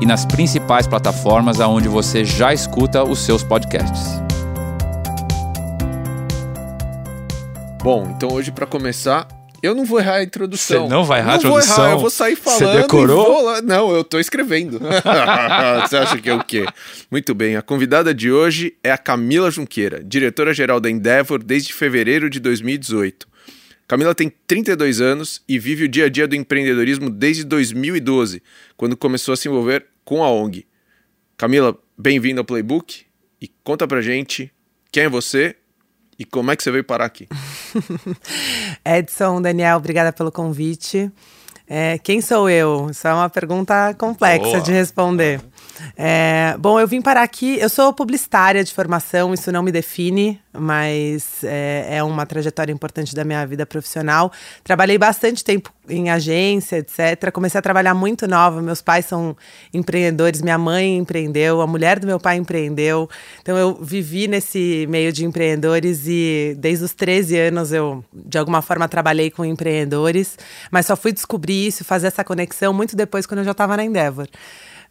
e nas principais plataformas aonde você já escuta os seus podcasts. Bom, então hoje para começar, eu não vou errar a introdução. Você não vai errar não a introdução? Vou errar, eu vou sair falando. Você decorou? Lá... Não, eu tô escrevendo. Você acha que é o quê? Muito bem, a convidada de hoje é a Camila Junqueira, diretora-geral da Endeavor desde fevereiro de 2018. Camila tem 32 anos e vive o dia a dia do empreendedorismo desde 2012, quando começou a se envolver com a ONG. Camila, bem-vinda ao Playbook e conta pra gente quem é você e como é que você veio parar aqui. Edson, Daniel, obrigada pelo convite. É, quem sou eu? Isso é uma pergunta complexa Boa. de responder. É, bom, eu vim parar aqui. Eu sou publicitária de formação, isso não me define, mas é, é, uma trajetória importante da minha vida profissional. Trabalhei bastante tempo em agência, etc. Comecei a trabalhar muito nova. Meus pais são empreendedores, minha mãe empreendeu, a mulher do meu pai empreendeu. Então eu vivi nesse meio de empreendedores e desde os 13 anos eu, de alguma forma, trabalhei com empreendedores, mas só fui descobrir isso, fazer essa conexão muito depois, quando eu já estava na Endeavor.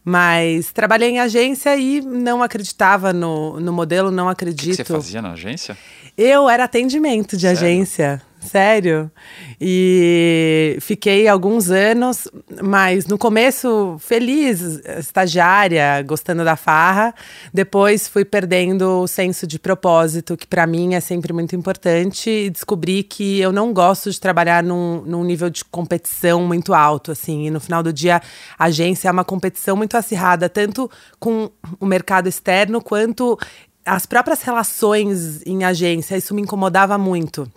Mas trabalhei em agência e não acreditava no, no modelo, não acredito. O que, que você fazia na agência? Eu era atendimento de Sério? agência. Sério. E fiquei alguns anos, mas no começo feliz, estagiária, gostando da farra. Depois fui perdendo o senso de propósito, que para mim é sempre muito importante, e descobri que eu não gosto de trabalhar num, num nível de competição muito alto, assim. E no final do dia, a agência é uma competição muito acirrada, tanto com o mercado externo quanto as próprias relações em agência. Isso me incomodava muito.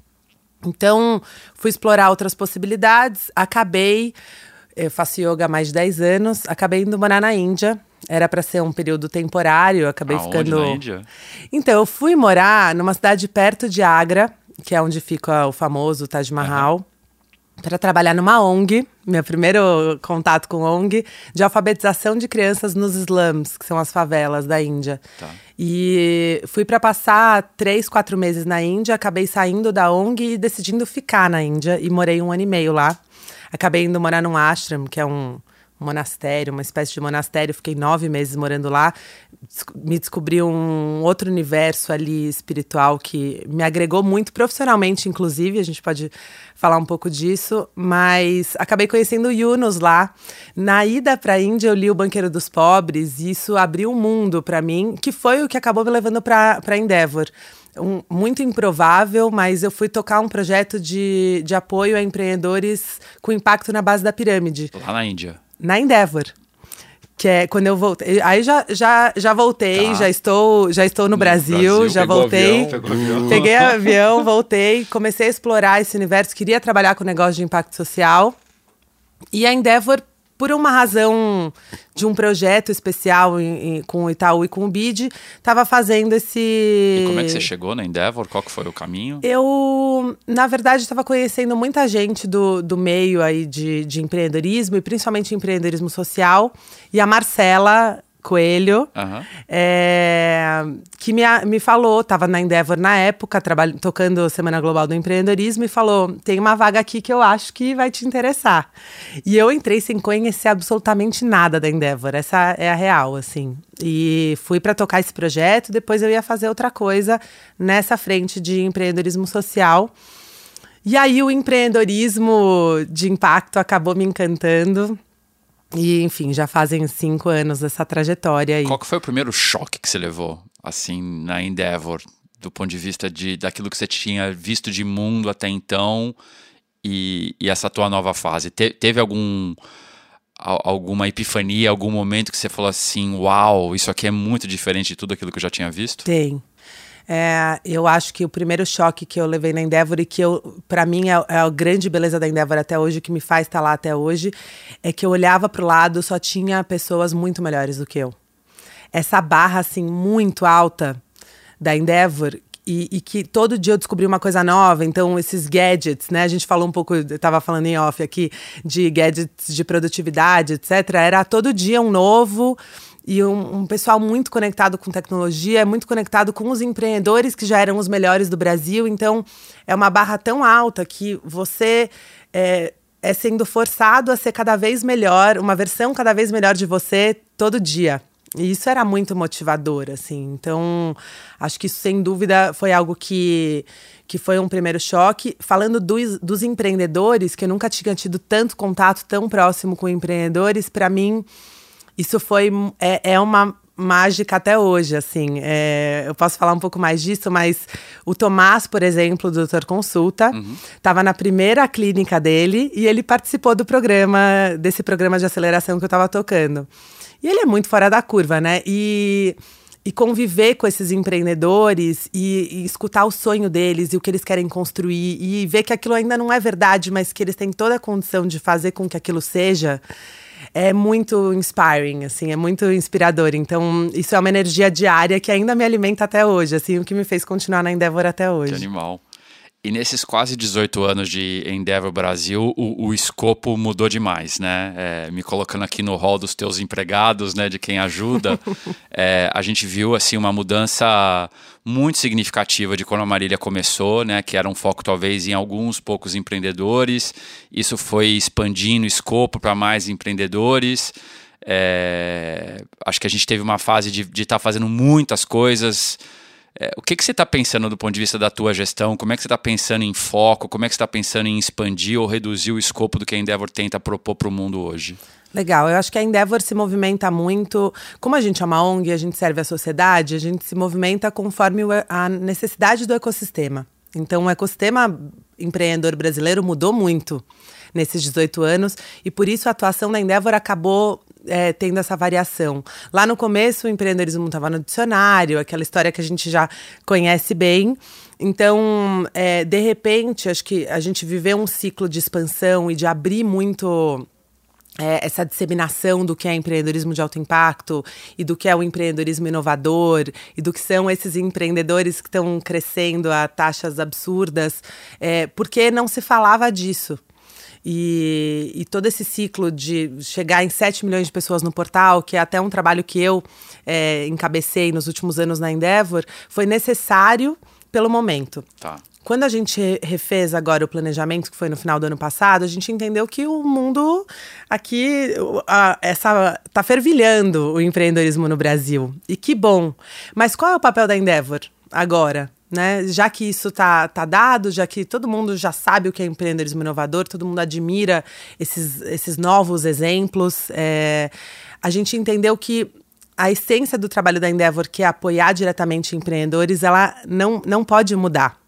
Então, fui explorar outras possibilidades, acabei, eu faço yoga há mais de 10 anos, acabei indo morar na Índia. Era para ser um período temporário, acabei Aonde ficando. Na Índia? Então, eu fui morar numa cidade perto de Agra, que é onde fica o famoso Taj Mahal. Uhum para trabalhar numa ONG, meu primeiro contato com ONG, de alfabetização de crianças nos slums, que são as favelas da Índia. Tá. E fui para passar três, quatro meses na Índia, acabei saindo da ONG e decidindo ficar na Índia, e morei um ano e meio lá. Acabei indo morar num ashram, que é um, monastério, uma espécie de monastério. Fiquei nove meses morando lá. Me descobri um outro universo ali espiritual que me agregou muito profissionalmente, inclusive. A gente pode falar um pouco disso. Mas acabei conhecendo o Yunus lá. Na ida para a Índia, eu li O Banqueiro dos Pobres e isso abriu um mundo para mim, que foi o que acabou me levando para Endeavor. Um, muito improvável, mas eu fui tocar um projeto de, de apoio a empreendedores com impacto na base da pirâmide. Lá na Índia na Endeavor. Que é quando eu voltei. Aí já, já, já voltei, tá. já estou já estou no, no Brasil, Brasil, já voltei. Avião, avião. Peguei avião, voltei, comecei a explorar esse universo, queria trabalhar com negócio de impacto social. E a Endeavor por uma razão de um projeto especial em, em, com o Itaú e com o BID, estava fazendo esse. E como é que você chegou na Endeavor? Qual que foi o caminho? Eu, na verdade, estava conhecendo muita gente do, do meio aí de, de empreendedorismo, e principalmente empreendedorismo social. E a Marcela Coelho, uhum. é, que me, me falou, estava na Endeavor na época, trabalho, tocando Semana Global do Empreendedorismo, e falou: tem uma vaga aqui que eu acho que vai te interessar. E eu entrei sem conhecer absolutamente nada da Endeavor, essa é a real, assim. E fui para tocar esse projeto, depois eu ia fazer outra coisa nessa frente de empreendedorismo social. E aí o empreendedorismo de impacto acabou me encantando. E, enfim, já fazem cinco anos essa trajetória aí. Qual que foi o primeiro choque que você levou, assim, na Endeavor, do ponto de vista de, daquilo que você tinha visto de mundo até então e, e essa tua nova fase? Te, teve algum alguma epifania, algum momento que você falou assim, uau, isso aqui é muito diferente de tudo aquilo que eu já tinha visto? Tem. É, eu acho que o primeiro choque que eu levei na Endeavor e que eu, para mim é, é, a grande beleza da Endeavor até hoje, que me faz estar lá até hoje, é que eu olhava para o lado só tinha pessoas muito melhores do que eu. Essa barra assim muito alta da Endeavor e, e, que todo dia eu descobri uma coisa nova. Então, esses gadgets, né? A gente falou um pouco, eu estava falando em off aqui, de gadgets de produtividade, etc. Era todo dia um novo e um, um, pessoal muito conectado com tecnologia, muito conectado com os empreendedores que já eram os melhores do Brasil. Então, é uma barra tão alta que você é, é sendo forçado a ser cada vez melhor, uma versão cada vez melhor de você todo dia. E isso era muito motivador, assim. Então, acho que isso, sem dúvida, foi algo que, que foi um primeiro choque. Falando dos, dos empreendedores, que eu nunca tinha tido tanto contato tão próximo com empreendedores, para mim, isso foi é, é uma mágica até hoje, assim. É, eu posso falar um pouco mais disso, mas o Tomás, por exemplo, do Doutor Consulta, estava uhum. na primeira clínica dele e ele participou do programa, desse programa de aceleração que eu estava tocando. E ele é muito fora da curva, né? E, e conviver com esses empreendedores e, e, escutar o sonho deles e o que eles querem construir e ver que aquilo ainda não é verdade, mas que eles têm toda a condição de fazer com que aquilo seja. É muito inspiring, assim, é muito inspirador. Então, isso é uma energia diária que ainda me alimenta até hoje, assim, o que me fez continuar na Endeavor até hoje. Que animal. E nesses quase 18 anos de Endeavor Brasil, o, o escopo mudou demais, né? É, me colocando aqui no hall dos teus empregados, né, de quem ajuda, é, a gente viu assim uma mudança muito significativa de quando a Marília começou, né, que era um foco talvez em alguns poucos empreendedores. Isso foi expandindo o escopo para mais empreendedores. É, acho que a gente teve uma fase de estar tá fazendo muitas coisas é, o que, que você está pensando do ponto de vista da tua gestão? Como é que você está pensando em foco? Como é que você está pensando em expandir ou reduzir o escopo do que a Endeavor tenta propor para o mundo hoje? Legal, eu acho que a Endeavor se movimenta muito. Como a gente é uma ONG, a gente serve a sociedade, a gente se movimenta conforme a necessidade do ecossistema. Então, o ecossistema empreendedor brasileiro mudou muito nesses 18 anos e por isso a atuação da Endeavor acabou é, tendo essa variação. Lá no começo, o empreendedorismo estava no dicionário, aquela história que a gente já conhece bem. Então, é, de repente, acho que a gente viveu um ciclo de expansão e de abrir muito é, essa disseminação do que é empreendedorismo de alto impacto e do que é o empreendedorismo inovador e do que são esses empreendedores que estão crescendo a taxas absurdas, é, porque não se falava disso. E, e, todo esse ciclo de chegar em 7 milhões de pessoas no portal, que é até um trabalho que eu é, encabecei nos últimos anos na Endeavor, foi necessário pelo momento. Tá. Quando a gente refez agora o planejamento, que foi no final do ano passado, a gente entendeu que o mundo aqui, a, essa tá fervilhando o empreendedorismo no Brasil. E que bom. Mas qual é o papel da Endeavor agora? Né? Já que isso tá, tá dado, já que todo mundo já sabe o que é empreendedorismo inovador, todo mundo admira esses, esses novos exemplos, é, a gente entendeu que a essência do trabalho da Endeavor, que é apoiar diretamente empreendedores, ela não, não pode mudar.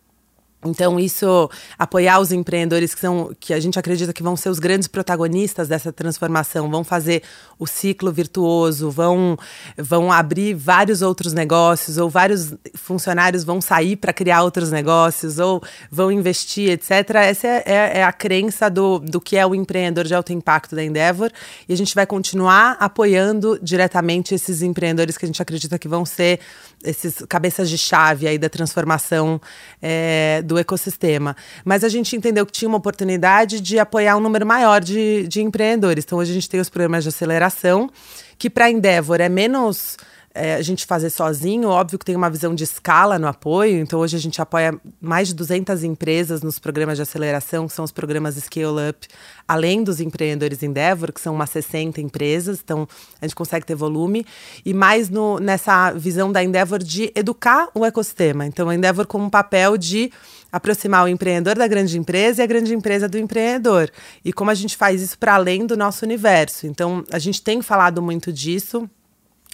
Então, isso, apoiar os empreendedores que, são, que a gente acredita que vão ser os grandes protagonistas dessa transformação, vão fazer o ciclo virtuoso, vão, vão abrir vários outros negócios, ou vários funcionários vão sair para criar outros negócios, ou vão investir, etc. Essa é, é, é, a crença do, do que é o empreendedor de alto impacto da Endeavor, e a gente vai continuar apoiando diretamente esses empreendedores que a gente acredita que vão ser esses cabeças de chave aí da transformação é, ecossistema. Mas a gente entendeu que tinha uma oportunidade de apoiar um número maior de, de empreendedores. Então hoje a gente tem os programas de aceleração, que para a Endeavor é menos é, a gente fazer sozinho. Óbvio que tem uma visão de escala no apoio, então hoje a gente apoia mais de 200 empresas nos programas de aceleração, que são os programas Scale Up, além dos empreendedores Endeavor, que são umas 60 empresas, então a gente consegue ter volume, e mais no, nessa visão da Endeavor de educar o ecossistema. Então a Endeavor com um papel de aproximar o empreendedor da grande empresa e a grande empresa do empreendedor. E como a gente faz isso para além do nosso universo. Então, a gente tem falado muito disso.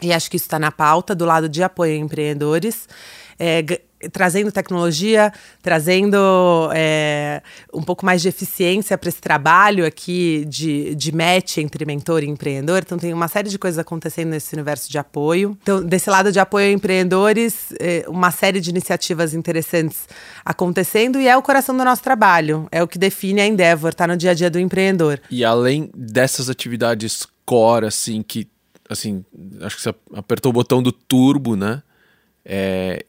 E acho que isso está na pauta do lado de apoio a empreendedores. É, trazendo tecnologia, trazendo é, um pouco mais de eficiência para esse trabalho aqui de, de match entre mentor e empreendedor. Então, tem uma série de coisas acontecendo nesse universo de apoio. Então, desse lado de apoio a empreendedores, é, uma série de iniciativas interessantes acontecendo e é o coração do nosso trabalho. É o que define a Endeavor, está no dia a dia do empreendedor. E além dessas atividades core, assim, que, assim, acho que você apertou o botão do turbo, né? É,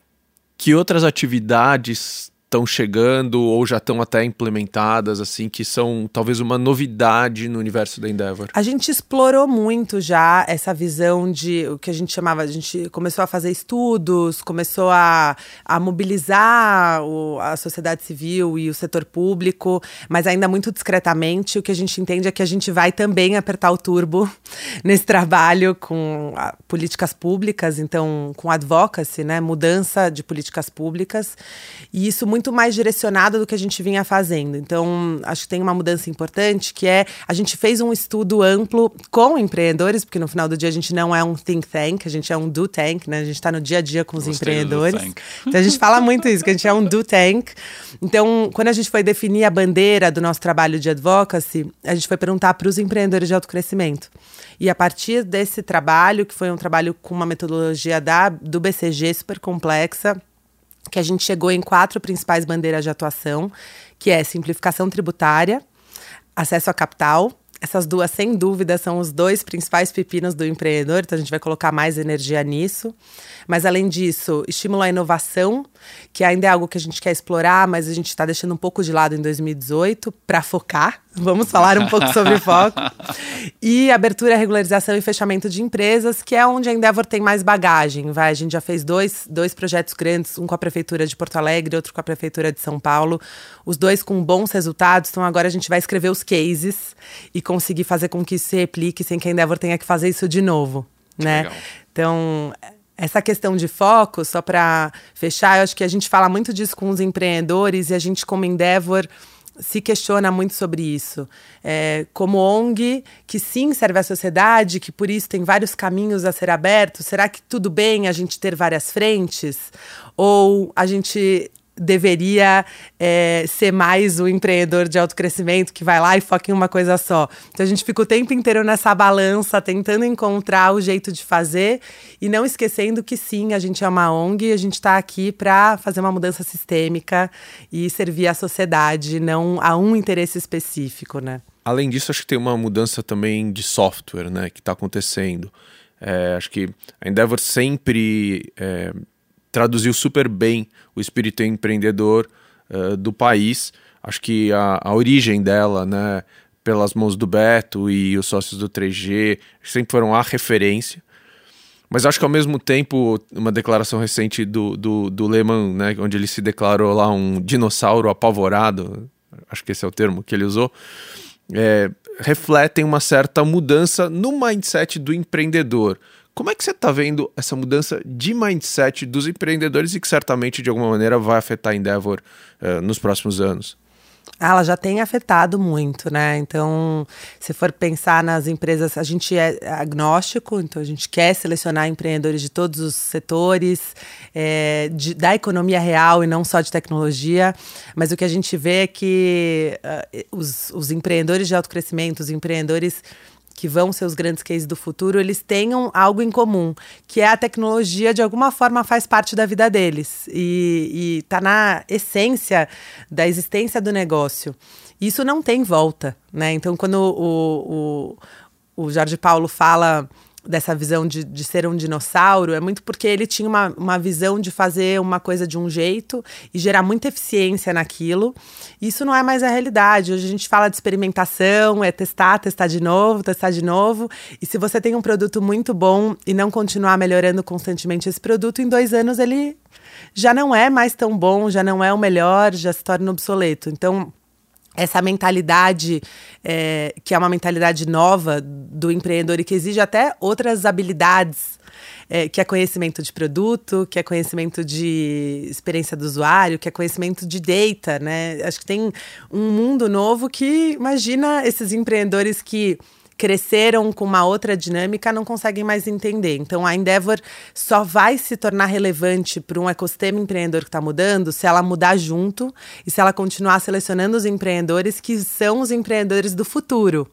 que outras atividades estão chegando ou já estão até implementadas, assim, que são talvez uma novidade no universo da Endeavor? A gente explorou muito já essa visão de o que a gente chamava, a gente começou a fazer estudos, começou a, a mobilizar o, a sociedade civil e o setor público, mas ainda muito discretamente. O que a gente entende é que a gente vai também apertar o turbo nesse trabalho com a, políticas públicas, então com advocacy, né, mudança de políticas públicas, e isso muito muito mais direcionada do que a gente vinha fazendo. Então, acho que tem uma mudança importante que é a gente fez um estudo amplo com empreendedores, porque no final do dia a gente não é um think tank, a gente é um do tank, né? A gente está no dia a dia com os Gostei empreendedores. Então a gente fala muito isso, que a gente é um do tank. Então, quando a gente foi definir a bandeira do nosso trabalho de advocacy, a gente foi perguntar para os empreendedores de autocrescimento. E a partir desse trabalho, que foi um trabalho com uma metodologia da, do BCG super complexa, que a gente chegou em quatro principais bandeiras de atuação, que é simplificação tributária, acesso a capital. Essas duas, sem dúvida, são os dois principais pepinos do empreendedor, então a gente vai colocar mais energia nisso. Mas, além disso, estímulo à inovação, que ainda é algo que a gente quer explorar, mas a gente está deixando um pouco de lado em 2018 para focar. Vamos falar um pouco sobre foco. E abertura, regularização e fechamento de empresas, que é onde a Endeavor tem mais bagagem. Vai, a gente já fez dois, dois projetos grandes, um com a Prefeitura de Porto Alegre, outro com a Prefeitura de São Paulo. Os dois com bons resultados. Então, agora a gente vai escrever os cases e conseguir fazer com que isso se replique sem que a Endeavor tenha que fazer isso de novo. Né? Legal. Então, essa questão de foco, só para fechar, eu acho que a gente fala muito disso com os empreendedores e a gente, como Endeavor, se questiona muito sobre isso. É, como ONG, que sim serve à sociedade, que por isso tem vários caminhos a ser abertos, será que tudo bem a gente ter várias frentes? Ou a gente deveria é, ser mais o empreendedor de alto crescimento que vai lá e foca em uma coisa só. Então a gente fica o tempo inteiro nessa balança, tentando encontrar o jeito de fazer e não esquecendo que sim, a gente é uma ONG, a gente está aqui para fazer uma mudança sistêmica e servir a sociedade, não a um interesse específico, né? Além disso, acho que tem uma mudança também de software, né, que está acontecendo. É, acho que a Endeavor sempre é, traduziu super bem o espírito empreendedor uh, do país. Acho que a, a, origem dela, né, pelas mãos do Beto e os sócios do 3G, sempre foram a referência. Mas acho que ao mesmo tempo, uma declaração recente do, do, do Lehman, né, onde ele se declarou lá um dinossauro apavorado, acho que esse é o termo que ele usou, é, refletem uma certa mudança no mindset do empreendedor. Como é que você está vendo essa mudança de mindset dos empreendedores e que certamente de alguma maneira vai afetar a Endeavor uh, nos próximos anos? Ela já tem afetado muito, né? Então, se for pensar nas empresas, a gente é agnóstico, então a gente quer selecionar empreendedores de todos os setores, é, de, da economia real e não só de tecnologia. Mas o que a gente vê é que uh, os, os empreendedores de alto crescimento, os empreendedores que vão ser os grandes cases do futuro, eles tenham algo em comum, que é a tecnologia de alguma forma faz parte da vida deles e está na essência da existência do negócio. Isso não tem volta, né? Então, quando o, o, o Jorge Paulo fala dessa visão de, de ser um dinossauro é muito porque ele tinha uma, uma visão de fazer uma coisa de um jeito e gerar muita eficiência naquilo. Isso não é mais a realidade. Hoje a gente fala de experimentação, é testar, testar de novo, testar de novo. E se você tem um produto muito bom e não continuar melhorando constantemente esse produto, em dois anos ele já não é mais tão bom, já não é o melhor, já se torna obsoleto. Então, essa mentalidade, é, que é uma mentalidade nova do empreendedor e que exige até outras habilidades, é, que é conhecimento de produto, que é conhecimento de experiência do usuário, que é conhecimento de data, né? Acho que tem um mundo novo que imagina esses empreendedores que cresceram com uma outra dinâmica não conseguem mais entender. Então, a Endeavor só vai se tornar relevante para um ecossistema empreendedor que está mudando se ela mudar junto e se ela continuar selecionando os empreendedores que são os empreendedores do futuro.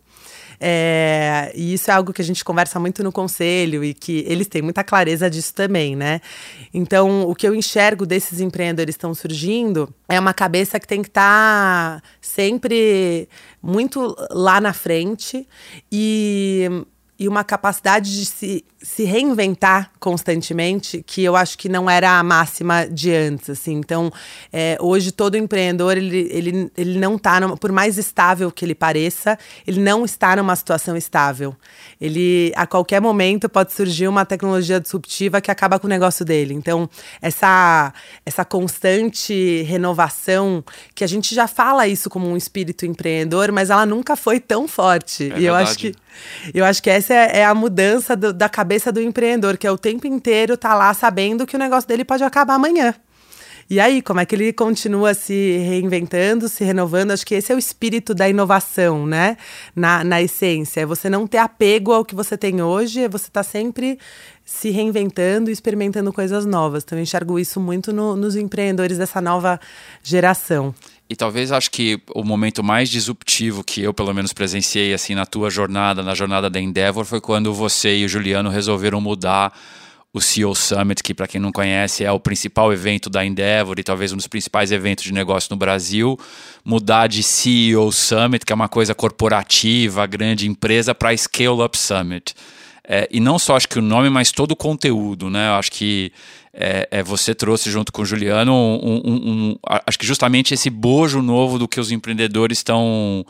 É, e isso é algo que a gente conversa muito no conselho e que eles têm muita clareza disso também, né? Então, o que eu enxergo desses empreendedores que estão surgindo é uma cabeça que tem que estar tá sempre muito lá na frente e e uma capacidade de se, se reinventar constantemente, que eu acho que não era a máxima de antes, assim. Então, é, hoje todo empreendedor, ele, ele, ele não está, por mais estável que ele pareça, ele não está numa situação estável. Ele, a qualquer momento, pode surgir uma tecnologia disruptiva que acaba com o negócio dele. Então, essa, essa constante renovação, que a gente já fala isso como um espírito empreendedor, mas ela nunca foi tão forte. É e verdade. eu acho que eu acho que essa é, é a mudança do, da cabeça do empreendedor, que é o tempo inteiro tá lá sabendo que o negócio dele pode acabar amanhã. E aí, como é que ele continua se reinventando, se renovando? Acho que esse é o espírito da inovação, né? Na, na essência. É você não ter apego ao que você tem hoje, é você estar tá sempre se reinventando e experimentando coisas novas. Então, eu enxergo isso muito no, nos empreendedores dessa nova geração. E talvez acho que o momento mais disruptivo que eu, pelo menos, presenciei assim na tua jornada, na jornada da Endeavor, foi quando você e o Juliano resolveram mudar o CEO Summit, que para quem não conhece é o principal evento da Endeavor e talvez um dos principais eventos de negócio no Brasil, mudar de CEO Summit, que é uma coisa corporativa, grande empresa, para Scale Up Summit. É, e não só acho que o nome, mas todo o conteúdo, né? Eu acho que é, é, você trouxe junto com o Juliano um, um, um, acho que justamente esse bojo novo do que os empreendedores estão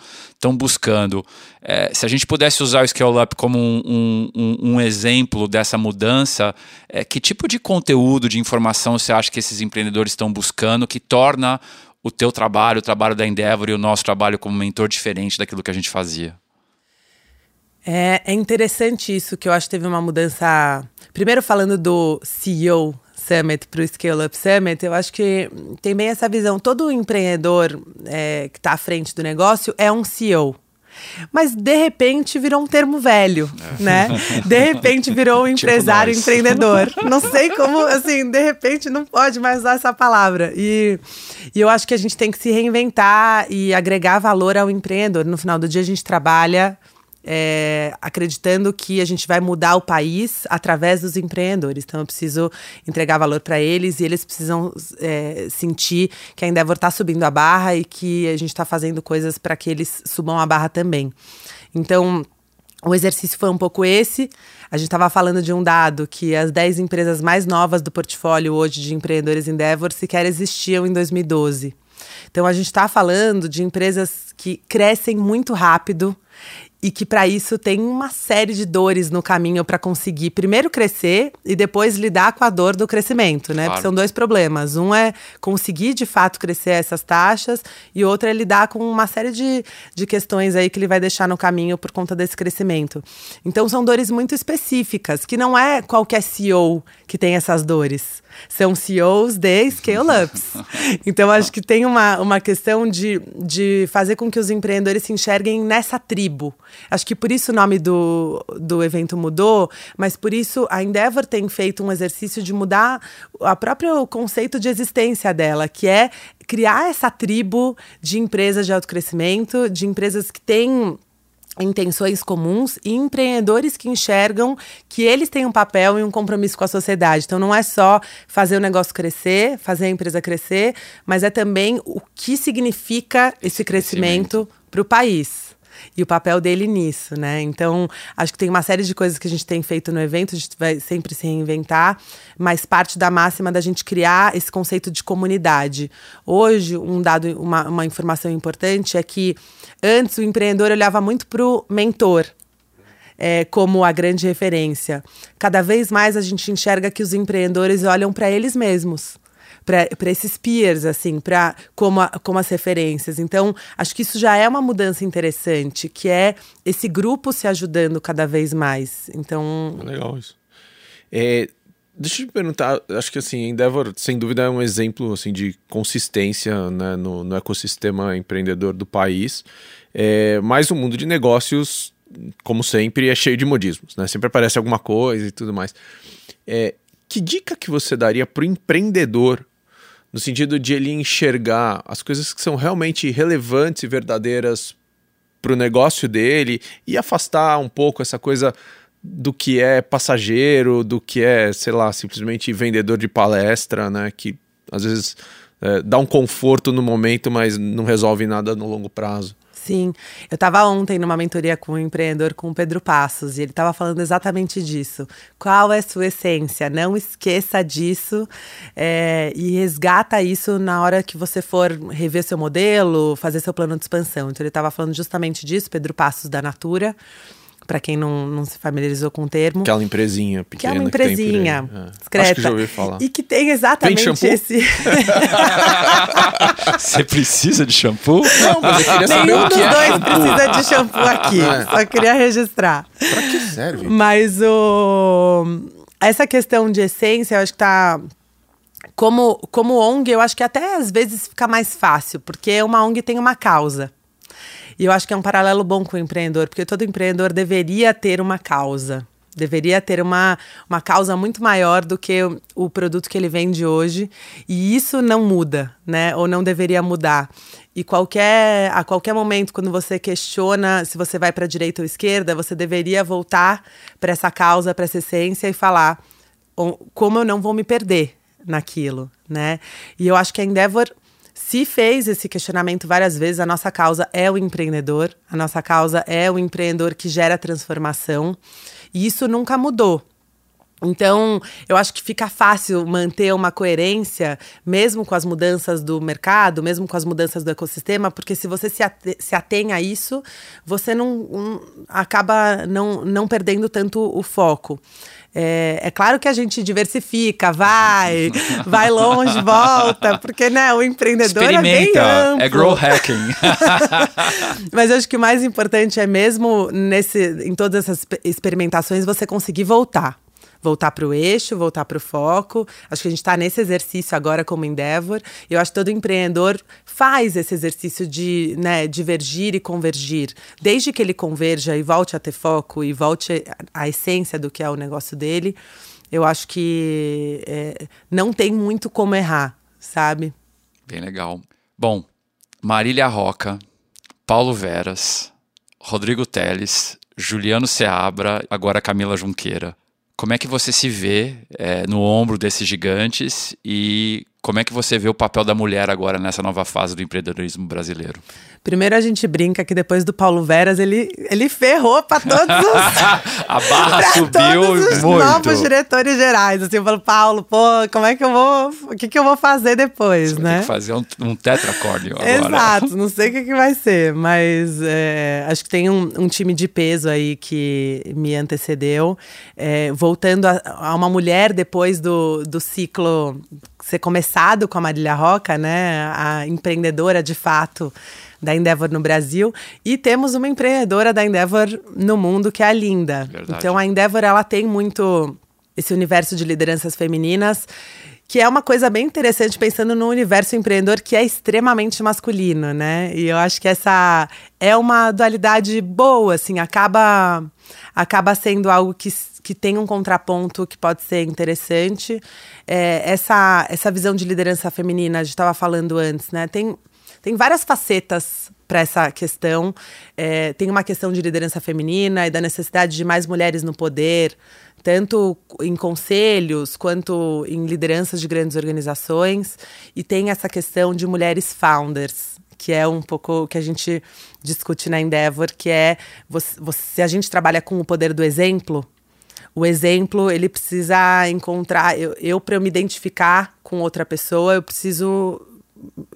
buscando. É, se a gente pudesse usar o Scale Up como um, exemplo dessa mudança, é, que tipo de conteúdo, de informação você acha que esses empreendedores estão buscando que torna o teu trabalho, o trabalho da Endeavor e o nosso trabalho como mentor diferente daquilo que a gente fazia? É, é interessante isso, que eu acho que teve uma mudança. Primeiro, falando do CEO Summit para o Scale Up Summit, eu acho que tem bem essa visão. Todo empreendedor é, que está à frente do negócio é um CEO. Mas de repente virou um termo velho, é. né? De repente virou um tipo empresário tipo empreendedor. Não sei como, assim, de repente não pode mais usar essa palavra. E, e eu acho que a gente tem que se reinventar e agregar valor ao empreendedor. No final do dia a gente trabalha é, acreditando que a gente vai mudar o país através dos empreendedores. Então, eu preciso entregar valor para eles e eles precisam é, sentir que a Endeavor está subindo a barra e que a gente está fazendo coisas para que eles subam a barra também. Então, o exercício foi um pouco esse. A gente estava falando de um dado que as 10 empresas mais novas do portfólio hoje de empreendedores Endeavor sequer existiam em 2012. Então, a gente está falando de empresas que crescem muito rápido e que para isso tem uma série de dores no caminho para conseguir primeiro crescer e depois lidar com a dor do crescimento, né? Claro. São dois problemas. Um é conseguir de fato crescer essas taxas e outro é lidar com uma série de, de questões aí que ele vai deixar no caminho por conta desse crescimento. Então são dores muito específicas, que não é qualquer CEO que tem essas dores são CEOs de scale-ups. Então, acho que tem uma, uma questão de, de fazer com que os empreendedores se enxerguem nessa tribo. Acho que por isso o nome do, do evento mudou, mas por isso a Endeavor tem feito um exercício de mudar o próprio conceito de existência dela, que é criar essa tribo de empresas de alto crescimento, de empresas que têm intenções comuns e empreendedores que enxergam que eles têm um papel e um compromisso com a sociedade. Então não é só fazer o negócio crescer, fazer a empresa crescer, mas é também o que significa esse crescimento para o país e o papel dele nisso, né? Então, acho que tem uma série de coisas que a gente tem feito no evento, a gente vai sempre se reinventar, mas parte da máxima da gente criar esse conceito de comunidade. Hoje, um dado, uma, uma informação importante é que antes o empreendedor olhava muito para o mentor, é, como a grande referência. Cada vez mais a gente enxerga que os empreendedores olham para eles mesmos para esses peers, assim, para como, como as referências. Então, acho que isso já é uma mudança interessante, que é esse grupo se ajudando cada vez mais. Então. Legal isso. É, deixa eu te perguntar, acho que assim, Endeavor, sem dúvida, é um exemplo assim, de consistência né, no, no ecossistema empreendedor do país. É, mas o mundo de negócios como sempre, é cheio de modismos, né? Sempre aparece alguma coisa e tudo mais. É, que dica que você daria para o empreendedor no sentido de ele enxergar as coisas que são realmente relevantes e verdadeiras para o negócio dele e afastar um pouco essa coisa do que é passageiro, do que é, sei lá, simplesmente vendedor de palestra, né? Que às vezes é, dá um conforto no momento, mas não resolve nada no longo prazo. Sim, eu estava ontem numa mentoria com um empreendedor, com o Pedro Passos, e ele estava falando exatamente disso. Qual é a sua essência? Não esqueça disso é, e resgata isso na hora que você for rever seu modelo, fazer seu plano de expansão. Então, ele estava falando justamente disso, Pedro Passos da Natura para quem não, não se familiarizou com o termo. Aquela empresinha pequena. Que é uma empresinha que discreta. Acho que já ouvi falar. E que tem exatamente esse. Você precisa de shampoo? Não, mas eu queria saber Nenhum o que dos é dois shampoo. precisa de shampoo aqui. É. Só queria registrar. Pra que serve? Mas o. Essa questão de essência, eu acho que tá. Como, como ONG, eu acho que até às vezes fica mais fácil, porque uma ONG tem uma causa. E eu acho que é um paralelo bom com o empreendedor, porque todo empreendedor deveria ter uma causa. Deveria ter uma, uma causa muito maior do que o, o produto que ele vende hoje. E isso não muda, né? Ou não deveria mudar. E qualquer, a qualquer momento, quando você questiona se você vai para a direita ou esquerda, você deveria voltar para essa causa, para essa essência e falar como eu não vou me perder naquilo, né? E eu acho que a Endeavor se fez esse questionamento várias vezes. A nossa causa é o empreendedor, a nossa causa é o empreendedor que gera transformação. E isso nunca mudou. Então, eu acho que fica fácil manter uma coerência, mesmo com as mudanças do mercado, mesmo com as mudanças do ecossistema, porque se você se ate- se atém a isso, você não, não- acaba não, não perdendo tanto o foco. É, é claro que a gente diversifica, vai, vai longe, volta, porque né, o empreendedor é bem Experimenta. amplo. É grow hacking. Mas eu acho que o mais importante é mesmo nesse, em todas essas expe- experimentações você conseguir voltar. Voltar para o eixo, voltar para o foco. Acho que a gente está nesse exercício agora como Endeavor. Eu acho que todo empreendedor faz esse exercício de né, divergir e convergir. Desde que ele converja e volte a ter foco e volte à essência do que é o negócio dele, eu acho que é, não tem muito como errar, sabe? Bem legal. Bom, Marília Roca, Paulo Veras, Rodrigo Teles, Juliano Seabra, agora Camila Junqueira. Como é que você se vê é, no ombro desses gigantes e como é que você vê o papel da mulher agora nessa nova fase do empreendedorismo brasileiro? Primeiro a gente brinca que depois do Paulo Veras ele, ele ferrou para todos os A barra subiu todos os muito. novos diretores gerais. Assim, eu falo, Paulo, pô, como é que eu vou. O que, que eu vou fazer depois, Tem né? que fazer um, um tetracórnio agora. Exato, não sei o que, que vai ser, mas é, acho que tem um, um time de peso aí que me antecedeu. É, voltando a, a uma mulher depois do, do ciclo ser começado com a Marília Roca, né? A empreendedora de fato da Endeavor no Brasil. E temos uma empreendedora da Endeavor no mundo, que é a Linda. Verdade. Então a Endeavor ela tem muito esse universo de lideranças femininas, que é uma coisa bem interessante pensando no universo empreendedor que é extremamente masculino, né? E eu acho que essa é uma dualidade boa, assim, acaba acaba sendo algo que, que tem um contraponto que pode ser interessante. É, essa essa visão de liderança feminina, a gente estava falando antes, né? Tem tem várias facetas para essa questão. É, tem uma questão de liderança feminina e da necessidade de mais mulheres no poder, tanto em conselhos quanto em lideranças de grandes organizações. E tem essa questão de mulheres founders, que é um pouco o que a gente discute na Endeavor, que é se a gente trabalha com o poder do exemplo, o exemplo ele precisa encontrar eu, eu para eu me identificar com outra pessoa eu preciso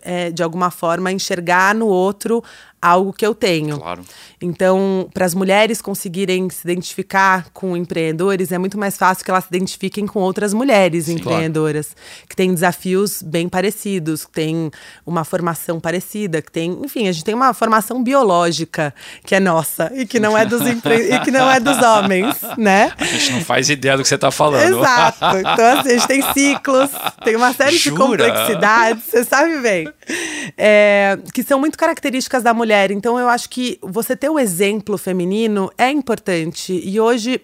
é, de alguma forma enxergar no outro algo que eu tenho. Claro. Então, para as mulheres conseguirem se identificar com empreendedores, é muito mais fácil que elas se identifiquem com outras mulheres Sim, empreendedoras, que têm desafios bem parecidos, que têm uma formação parecida, que tem, enfim, a gente tem uma formação biológica que é nossa e que não é dos empre... e que não é dos homens, né? A gente não faz ideia do que você está falando. Exato. Então, assim, a gente tem ciclos, tem uma série de Jura? complexidades, você sabe bem, é, que são muito características da mulher mulher. Então eu acho que você ter o exemplo feminino é importante. E hoje,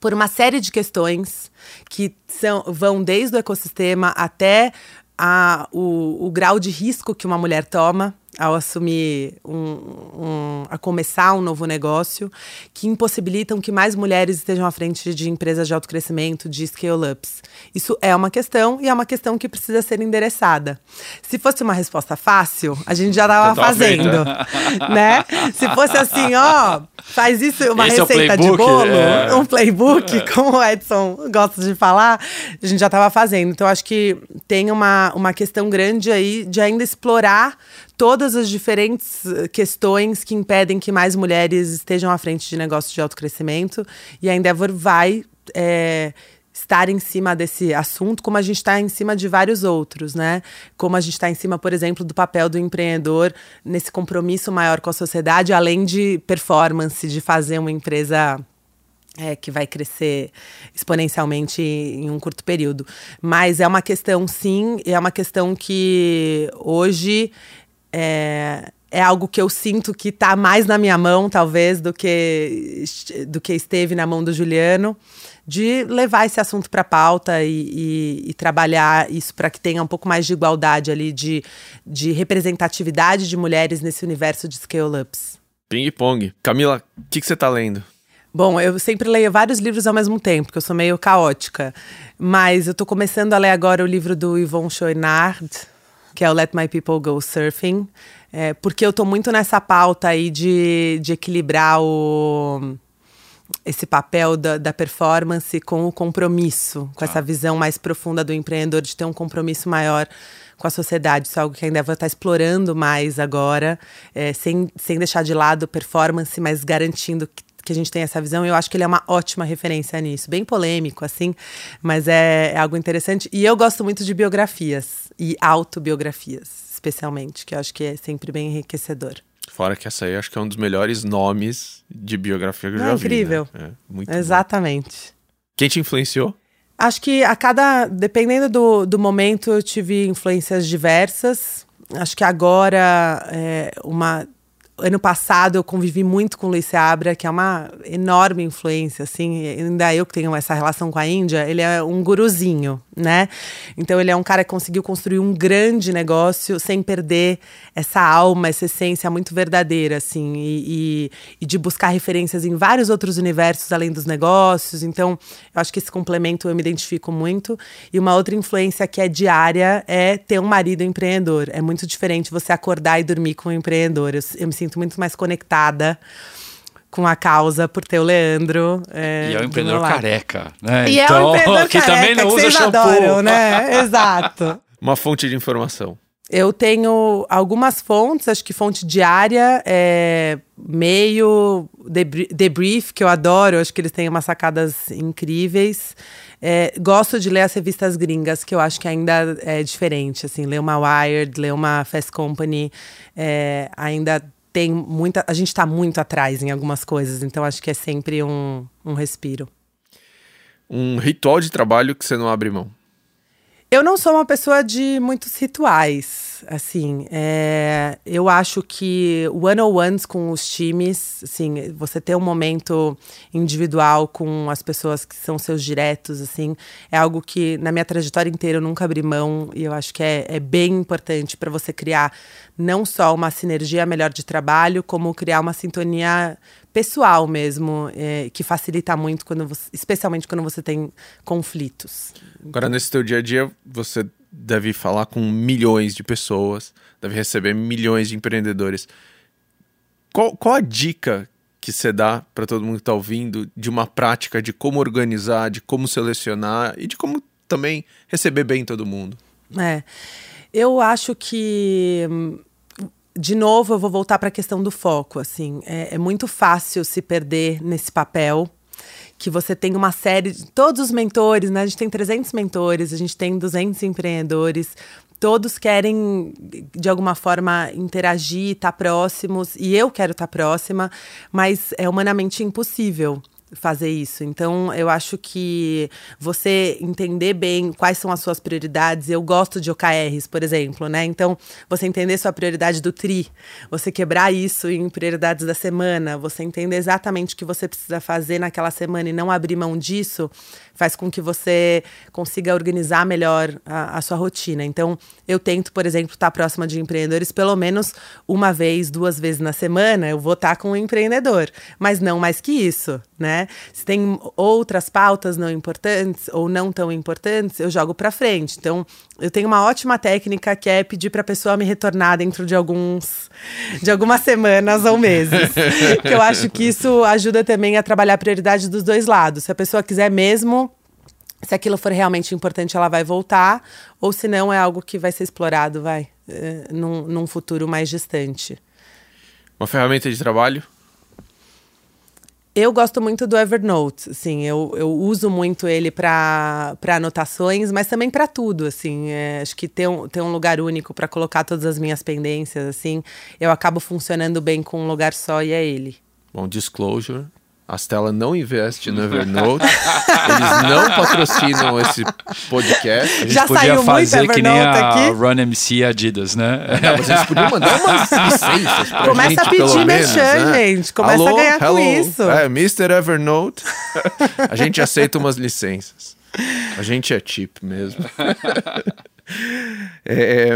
por uma série de questões que são, vão desde o ecossistema até a, o, o grau de risco que uma mulher toma ao assumir um, um, a começar um novo negócio, que impossibilitam que mais mulheres estejam à frente de empresas de autocrescimento, de scale-ups. Isso é uma questão e é uma questão que precisa ser endereçada. Se fosse uma resposta fácil, a gente já estava fazendo, né? Se fosse assim, ó, faz isso, uma Esse receita é de bolo, é... um playbook, é. como o Edson gosta de falar, a gente já estava fazendo. Então, acho que tem uma, uma questão grande aí de ainda explorar todas as diferentes eh, questões que impedem que mais mulheres estejam à frente de negócios de autocrescimento. E a Endeavor vai é, estar em cima desse assunto, como a gente está em cima de vários outros, né? Como a gente está em cima, por exemplo, do papel do empreendedor nesse compromisso maior com a sociedade, além de performance, de fazer uma empresa é, que vai crescer exponencialmente em um curto período. Mas é uma questão, sim, é uma questão que hoje é, é algo que eu sinto que está mais na minha mão, talvez, do que, do que esteve na mão do Juliano, de levar esse assunto para a pauta e, e, e, trabalhar isso para que tenha um pouco mais de igualdade ali, de, de representatividade de mulheres nesse universo de scale-ups. Ping pong. Camila, o que, que você está lendo? Bom, eu sempre leio vários livros ao mesmo tempo, porque eu sou meio caótica. Mas eu estou começando a ler agora o livro do Yvon Chouinard, que é o Let My People Go Surfing, é, porque eu tô muito nessa pauta aí de, de equilibrar o, esse papel da, da performance com o compromisso, com ah. essa visão mais profunda do empreendedor de ter um compromisso maior com a sociedade. Isso é algo que ainda vou estar explorando mais agora, é, sem, sem deixar de lado performance, mas garantindo que que a gente tem essa visão, e eu acho que ele é uma ótima referência nisso. Bem polêmico, assim, mas é, é algo interessante. E eu gosto muito de biografias e autobiografias, especialmente, que eu acho que é sempre bem enriquecedor. Fora que essa aí acho que é um dos melhores nomes de biografia que eu é já incrível. vi. Incrível. Né? É, muito Exatamente. Bom. Quem te influenciou? Acho que a cada. Dependendo do, do momento, eu tive influências diversas. Acho que agora, é, uma ano passado eu convivi muito com o Luiz Seabra, que é uma enorme influência, assim, ainda eu que tenho essa relação com a Índia, ele é um guruzinho, né? Então ele é um cara que conseguiu construir um grande negócio sem perder essa alma, essa essência muito verdadeira, assim, e, e, e de buscar referências em vários outros universos além dos negócios. Então, eu acho que esse complemento eu me identifico muito. E uma outra influência que é diária é ter um marido empreendedor. É muito diferente você acordar e dormir com um empreendedor. Eu, eu me sinto sinto muito mais conectada com a causa por ter o Leandro. É, e é um empreendedor careca, né? E então, é um então, empreendedor que careca, também não que usa shampoo. Adoram, né? Exato. Uma fonte de informação. Eu tenho algumas fontes, acho que fonte diária, é, meio, debrief, que eu adoro, acho que eles têm umas sacadas incríveis. É, gosto de ler as revistas gringas, que eu acho que ainda é diferente, assim, ler uma Wired, ler uma Fast Company, é, ainda tem muita. A gente está muito atrás em algumas coisas, então acho que é sempre um, um respiro. Um ritual de trabalho que você não abre mão. Eu não sou uma pessoa de muitos rituais, assim, é, eu acho que one-on-ones com os times, assim, você ter um momento individual com as pessoas que são seus diretos, assim, é algo que na minha trajetória inteira eu nunca abri mão e eu acho que é, é bem importante para você criar não só uma sinergia melhor de trabalho, como criar uma sintonia pessoal mesmo, é, que facilita muito, quando você, especialmente quando você tem conflitos. Agora, nesse teu dia a dia, você deve falar com milhões de pessoas, deve receber milhões de empreendedores. Qual, qual a dica que você dá para todo mundo que está ouvindo de uma prática de como organizar, de como selecionar e de como também receber bem todo mundo? É. Eu acho que de novo, eu vou voltar para a questão do foco. Assim, é, é, muito fácil se perder nesse papel. Que você tem uma série de. Todos os mentores, né? A gente tem 300 mentores, a gente tem 200 empreendedores. Todos querem, de alguma forma, interagir, estar tá próximos. E eu quero estar tá próxima, mas é humanamente impossível. Fazer isso. Então, eu acho que você entender bem quais são as suas prioridades. Eu gosto de OKRs, por exemplo, né? Então, você entender sua prioridade do TRI, você quebrar isso em prioridades da semana, você entender exatamente o que você precisa fazer naquela semana e não abrir mão disso, faz com que você consiga organizar melhor a, a sua rotina. Então, eu tento, por exemplo, estar próxima de empreendedores pelo menos uma vez, duas vezes na semana, eu vou estar com um empreendedor, mas não mais que isso, né? Se tem outras pautas não importantes ou não tão importantes, eu jogo para frente. Então, eu tenho uma ótima técnica que é pedir para a pessoa me retornar dentro de alguns de algumas semanas ou meses. que eu acho que isso ajuda também a trabalhar a prioridade dos dois lados. Se a pessoa quiser mesmo se aquilo for realmente importante, ela vai voltar, ou se não, é algo que vai ser explorado, vai, é, num, num futuro mais distante. Uma ferramenta de trabalho? Eu gosto muito do Evernote, assim, eu, eu uso muito ele para anotações, mas também para tudo, assim, é, acho que ter um, ter um lugar único para colocar todas as minhas pendências, assim, eu acabo funcionando bem com um lugar só e é ele. Bom, disclosure, a Stella não investe no Evernote. Eles não patrocinam esse podcast. A gente Já podia saiu fazer muito que nem a aqui? Run MC Adidas, né? Não, mas eles podiam mandar umas licenças pra Começa gente, a pedir pelo menos, merchan, né? gente. Começa a ganhar com hello. isso. É, Mr. Evernote. a gente aceita umas licenças. A gente é cheap mesmo. É,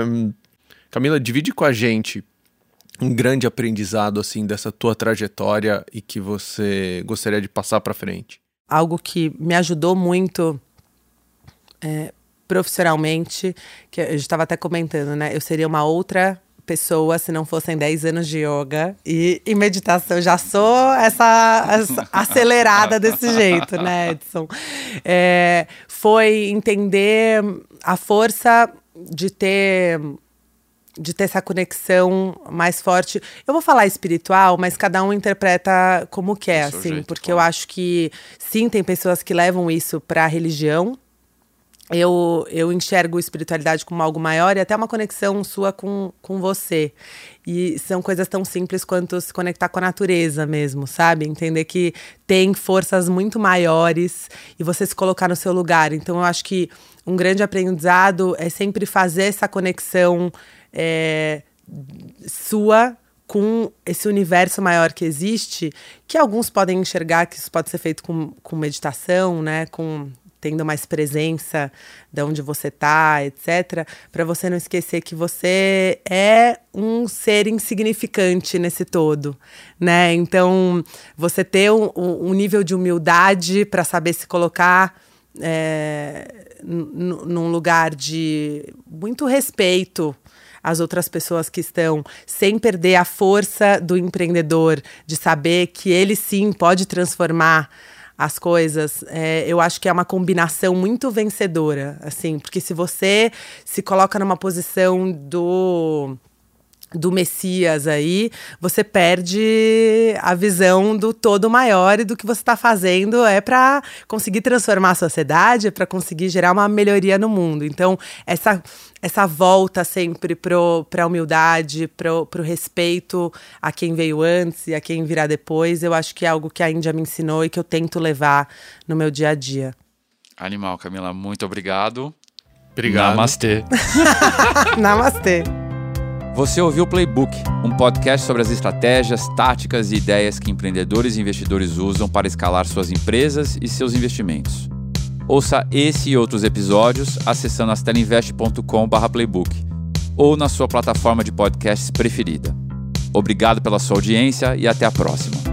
Camila, divide com a gente um grande aprendizado assim dessa tua trajetória e que você gostaria de passar para frente. algo que me ajudou muito é, profissionalmente, que gente estava até comentando, né? Eu seria uma outra pessoa se não fossem 10 anos de yoga e, e meditação. Eu já sou essa, essa acelerada desse jeito, né, Edson? É, foi entender a força de ter de ter essa conexão mais forte. Eu vou falar espiritual, mas cada um interpreta como quer, assim, jeito, porque eu acho que sim, tem pessoas que levam isso para a religião. Eu, eu enxergo espiritualidade como algo maior e até uma conexão sua com, com você. E são coisas tão simples quanto se conectar com a natureza mesmo, sabe? Entender que tem forças muito maiores e você se colocar no seu lugar. Então, eu acho que um grande aprendizado é sempre fazer essa conexão é, sua com esse universo maior que existe, que alguns podem enxergar que isso pode ser feito com, com meditação, né? Com tendo mais presença de onde você está, etc., para você não esquecer que você é um ser insignificante nesse todo, né? Então, você ter um, um nível de humildade para saber se colocar é, num lugar de muito respeito às outras pessoas que estão, sem perder a força do empreendedor, de saber que ele sim pode transformar as coisas, é, eu acho que é uma combinação muito vencedora, assim, porque se você se coloca numa posição do do Messias aí, você perde a visão do todo maior e do que você está fazendo é para conseguir transformar a sociedade, é para conseguir gerar uma melhoria no mundo. Então, essa, essa volta sempre para a humildade, para o respeito a quem veio antes e a quem virá depois, eu acho que é algo que a Índia me ensinou e que eu tento levar no meu dia a dia. Animal, Camila, muito obrigado. Obrigado. Namastê. Namastê! Você ouviu o Playbook, um podcast sobre as estratégias, táticas e ideias que empreendedores e investidores usam para escalar suas empresas e seus investimentos. Ouça esse e outros episódios acessando astelinvest.com/playbook ou na sua plataforma de podcasts preferida. Obrigado pela sua audiência e até a próxima.